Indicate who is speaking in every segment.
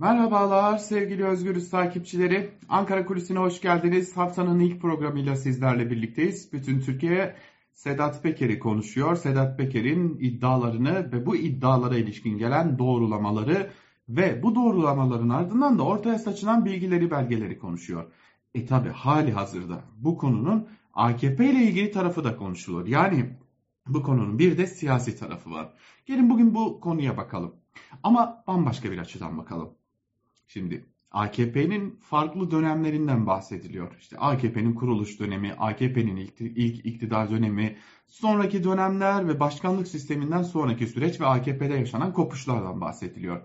Speaker 1: Merhabalar sevgili Özgürüz takipçileri. Ankara Kulisi'ne hoş geldiniz. Haftanın ilk programıyla sizlerle birlikteyiz. Bütün Türkiye Sedat Peker'i konuşuyor. Sedat Peker'in iddialarını ve bu iddialara ilişkin gelen doğrulamaları ve bu doğrulamaların ardından da ortaya saçılan bilgileri belgeleri konuşuyor. E tabi hali hazırda bu konunun AKP ile ilgili tarafı da konuşulur. Yani bu konunun bir de siyasi tarafı var. Gelin bugün bu konuya bakalım. Ama bambaşka bir açıdan bakalım. Şimdi AKP'nin farklı dönemlerinden bahsediliyor. İşte AKP'nin kuruluş dönemi, AKP'nin ilk, ilk iktidar dönemi, sonraki dönemler ve başkanlık sisteminden sonraki süreç ve AKP'de yaşanan kopuşlardan bahsediliyor.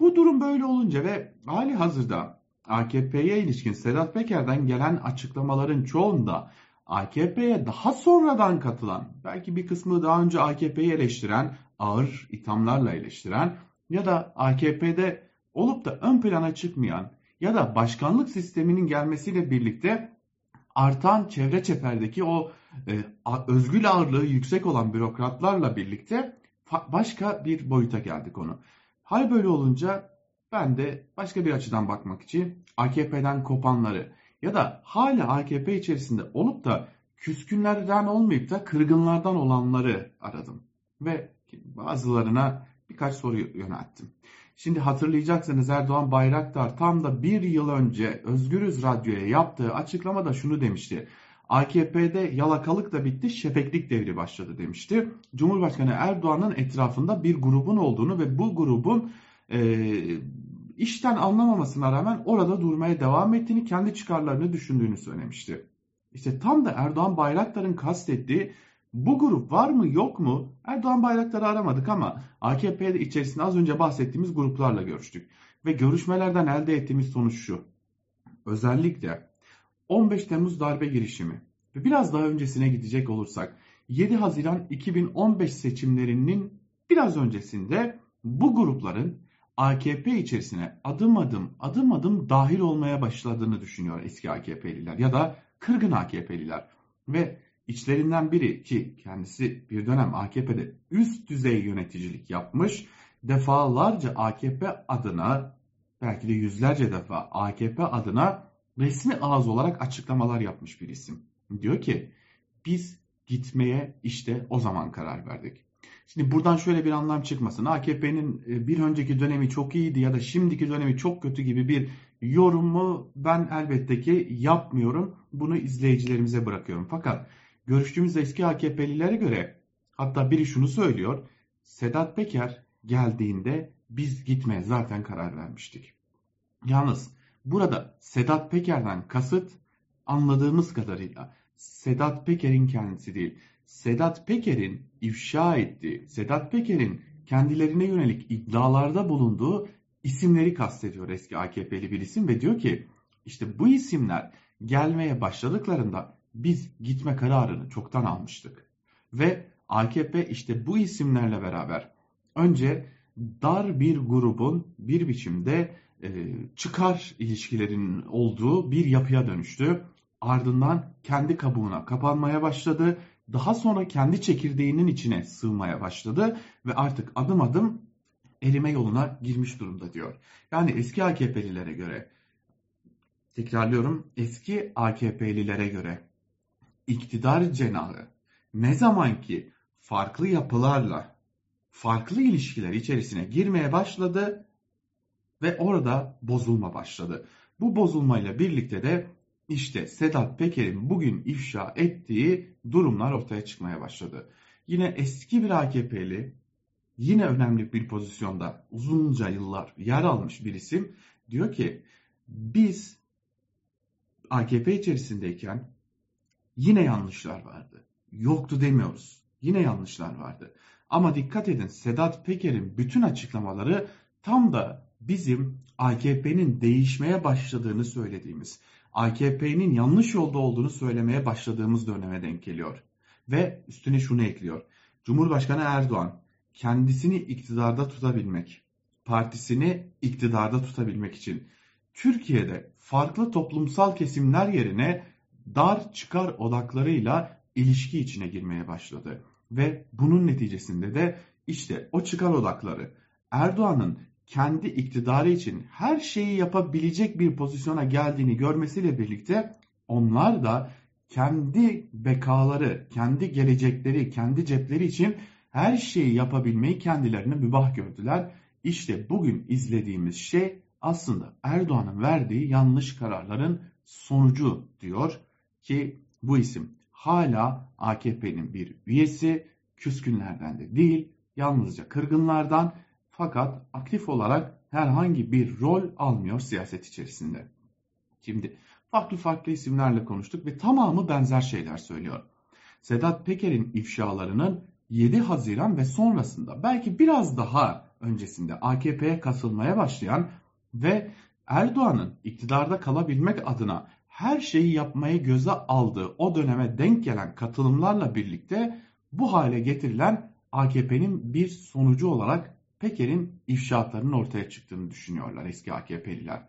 Speaker 1: Bu durum böyle olunca ve hali hazırda AKP'ye ilişkin Sedat Peker'den gelen açıklamaların çoğunda AKP'ye daha sonradan katılan, belki bir kısmı daha önce AKP'yi eleştiren, ağır ithamlarla eleştiren ya da AKP'de olup da ön plana çıkmayan ya da başkanlık sisteminin gelmesiyle birlikte artan çevre çeperdeki o e, özgül ağırlığı yüksek olan bürokratlarla birlikte başka bir boyuta geldi konu. Hal böyle olunca ben de başka bir açıdan bakmak için AKP'den kopanları ya da hala AKP içerisinde olup da küskünlerden olmayıp da kırgınlardan olanları aradım. Ve bazılarına birkaç soru yönelttim. Şimdi hatırlayacaksınız Erdoğan Bayraktar tam da bir yıl önce Özgürüz Radyo'ya yaptığı açıklamada şunu demişti. AKP'de yalakalık da bitti, şefeklik devri başladı demişti. Cumhurbaşkanı Erdoğan'ın etrafında bir grubun olduğunu ve bu grubun e, işten anlamamasına rağmen orada durmaya devam ettiğini, kendi çıkarlarını düşündüğünü söylemişti. İşte tam da Erdoğan Bayraktar'ın kastettiği bu grup var mı yok mu? Erdoğan Bayraktar'ı aramadık ama AKP içerisinde az önce bahsettiğimiz gruplarla görüştük. Ve görüşmelerden elde ettiğimiz sonuç şu. Özellikle 15 Temmuz darbe girişimi ve biraz daha öncesine gidecek olursak 7 Haziran 2015 seçimlerinin biraz öncesinde bu grupların AKP içerisine adım adım adım adım dahil olmaya başladığını düşünüyor eski AKP'liler ya da kırgın AKP'liler. Ve içlerinden biri ki kendisi bir dönem AKP'de üst düzey yöneticilik yapmış, defalarca AKP adına belki de yüzlerce defa AKP adına resmi ağız olarak açıklamalar yapmış bir isim. Diyor ki biz gitmeye işte o zaman karar verdik. Şimdi buradan şöyle bir anlam çıkmasın. AKP'nin e, bir önceki dönemi çok iyiydi ya da şimdiki dönemi çok kötü gibi bir yorumu ben elbette ki yapmıyorum. Bunu izleyicilerimize bırakıyorum. Fakat görüştüğümüz eski AKP'lilere göre hatta biri şunu söylüyor. Sedat Peker geldiğinde biz gitmeye zaten karar vermiştik. Yalnız burada Sedat Peker'den kasıt anladığımız kadarıyla Sedat Peker'in kendisi değil. Sedat Peker'in ifşa ettiği, Sedat Peker'in kendilerine yönelik iddialarda bulunduğu isimleri kastediyor eski AKP'li bir isim ve diyor ki işte bu isimler gelmeye başladıklarında biz gitme kararını çoktan almıştık. Ve AKP işte bu isimlerle beraber önce dar bir grubun bir biçimde e, çıkar ilişkilerinin olduğu bir yapıya dönüştü. Ardından kendi kabuğuna kapanmaya başladı. Daha sonra kendi çekirdeğinin içine sığmaya başladı ve artık adım adım erime yoluna girmiş durumda diyor. Yani eski AKP'lilere göre tekrarlıyorum eski AKP'lilere göre iktidar cenahı ne zaman ki farklı yapılarla farklı ilişkiler içerisine girmeye başladı ve orada bozulma başladı. Bu bozulmayla birlikte de işte Sedat Peker'in bugün ifşa ettiği durumlar ortaya çıkmaya başladı. Yine eski bir AKP'li, yine önemli bir pozisyonda uzunca yıllar yer almış bir isim diyor ki biz AKP içerisindeyken yine yanlışlar vardı. Yoktu demiyoruz. Yine yanlışlar vardı. Ama dikkat edin Sedat Peker'in bütün açıklamaları tam da bizim AKP'nin değişmeye başladığını söylediğimiz, AKP'nin yanlış yolda olduğunu söylemeye başladığımız döneme denk geliyor. Ve üstüne şunu ekliyor. Cumhurbaşkanı Erdoğan kendisini iktidarda tutabilmek, partisini iktidarda tutabilmek için Türkiye'de farklı toplumsal kesimler yerine dar çıkar odaklarıyla ilişki içine girmeye başladı. Ve bunun neticesinde de işte o çıkar odakları Erdoğan'ın kendi iktidarı için her şeyi yapabilecek bir pozisyona geldiğini görmesiyle birlikte onlar da kendi bekaları, kendi gelecekleri, kendi cepleri için her şeyi yapabilmeyi kendilerine mübah gördüler. İşte bugün izlediğimiz şey aslında Erdoğan'ın verdiği yanlış kararların sonucu diyor ki bu isim hala AKP'nin bir üyesi, küskünlerden de değil, yalnızca kırgınlardan fakat aktif olarak herhangi bir rol almıyor siyaset içerisinde. Şimdi farklı farklı isimlerle konuştuk ve tamamı benzer şeyler söylüyor. Sedat Peker'in ifşalarının 7 Haziran ve sonrasında belki biraz daha öncesinde AKP'ye kasılmaya başlayan ve Erdoğan'ın iktidarda kalabilmek adına her şeyi yapmayı göze aldığı o döneme denk gelen katılımlarla birlikte bu hale getirilen AKP'nin bir sonucu olarak Peker'in ifşaatlarının ortaya çıktığını düşünüyorlar eski AKP'liler.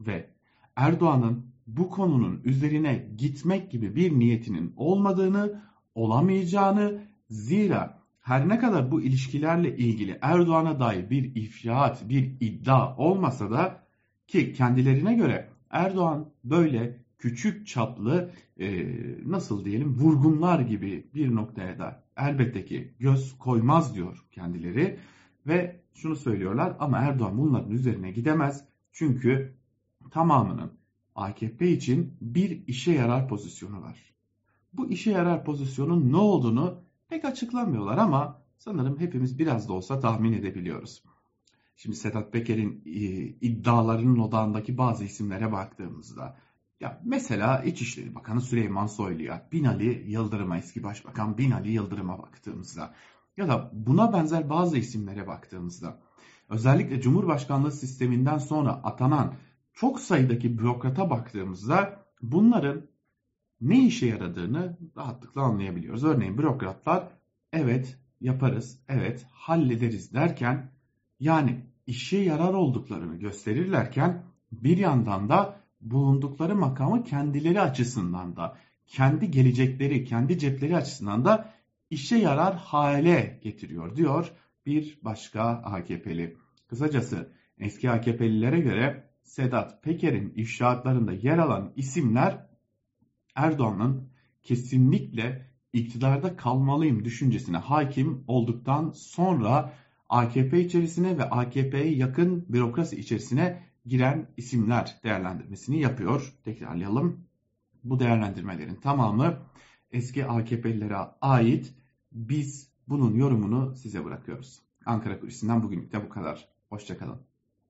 Speaker 1: Ve Erdoğan'ın bu konunun üzerine gitmek gibi bir niyetinin olmadığını, olamayacağını zira her ne kadar bu ilişkilerle ilgili Erdoğan'a dair bir ifşaat, bir iddia olmasa da ki kendilerine göre Erdoğan böyle küçük çaplı e, nasıl diyelim vurgunlar gibi bir noktaya da elbette ki göz koymaz diyor kendileri ve şunu söylüyorlar ama Erdoğan bunların üzerine gidemez çünkü tamamının AKP için bir işe yarar pozisyonu var. Bu işe yarar pozisyonun ne olduğunu pek açıklamıyorlar ama sanırım hepimiz biraz da olsa tahmin edebiliyoruz. Şimdi Sedat Peker'in e, iddialarının odağındaki bazı isimlere baktığımızda ya mesela İçişleri Bakanı Süleyman Soylu'ya, Binali Yıldırım'a, eski Başbakan Binali Yıldırım'a baktığımızda ya da buna benzer bazı isimlere baktığımızda özellikle Cumhurbaşkanlığı sisteminden sonra atanan çok sayıdaki bürokrata baktığımızda bunların ne işe yaradığını rahatlıkla anlayabiliyoruz. Örneğin bürokratlar evet yaparız, evet hallederiz derken yani işe yarar olduklarını gösterirlerken bir yandan da bulundukları makamı kendileri açısından da kendi gelecekleri, kendi cepleri açısından da işe yarar hale getiriyor diyor bir başka AKP'li. Kısacası eski AKP'lilere göre Sedat Peker'in ifşaatlarında yer alan isimler Erdoğan'ın kesinlikle iktidarda kalmalıyım düşüncesine hakim olduktan sonra AKP içerisine ve AKP'ye yakın bürokrasi içerisine giren isimler değerlendirmesini yapıyor. Tekrarlayalım. Bu değerlendirmelerin tamamı eski AKP'lilere ait. Biz bunun yorumunu size bırakıyoruz. Ankara Kulisi'nden bugünlük de bu kadar. Hoşçakalın.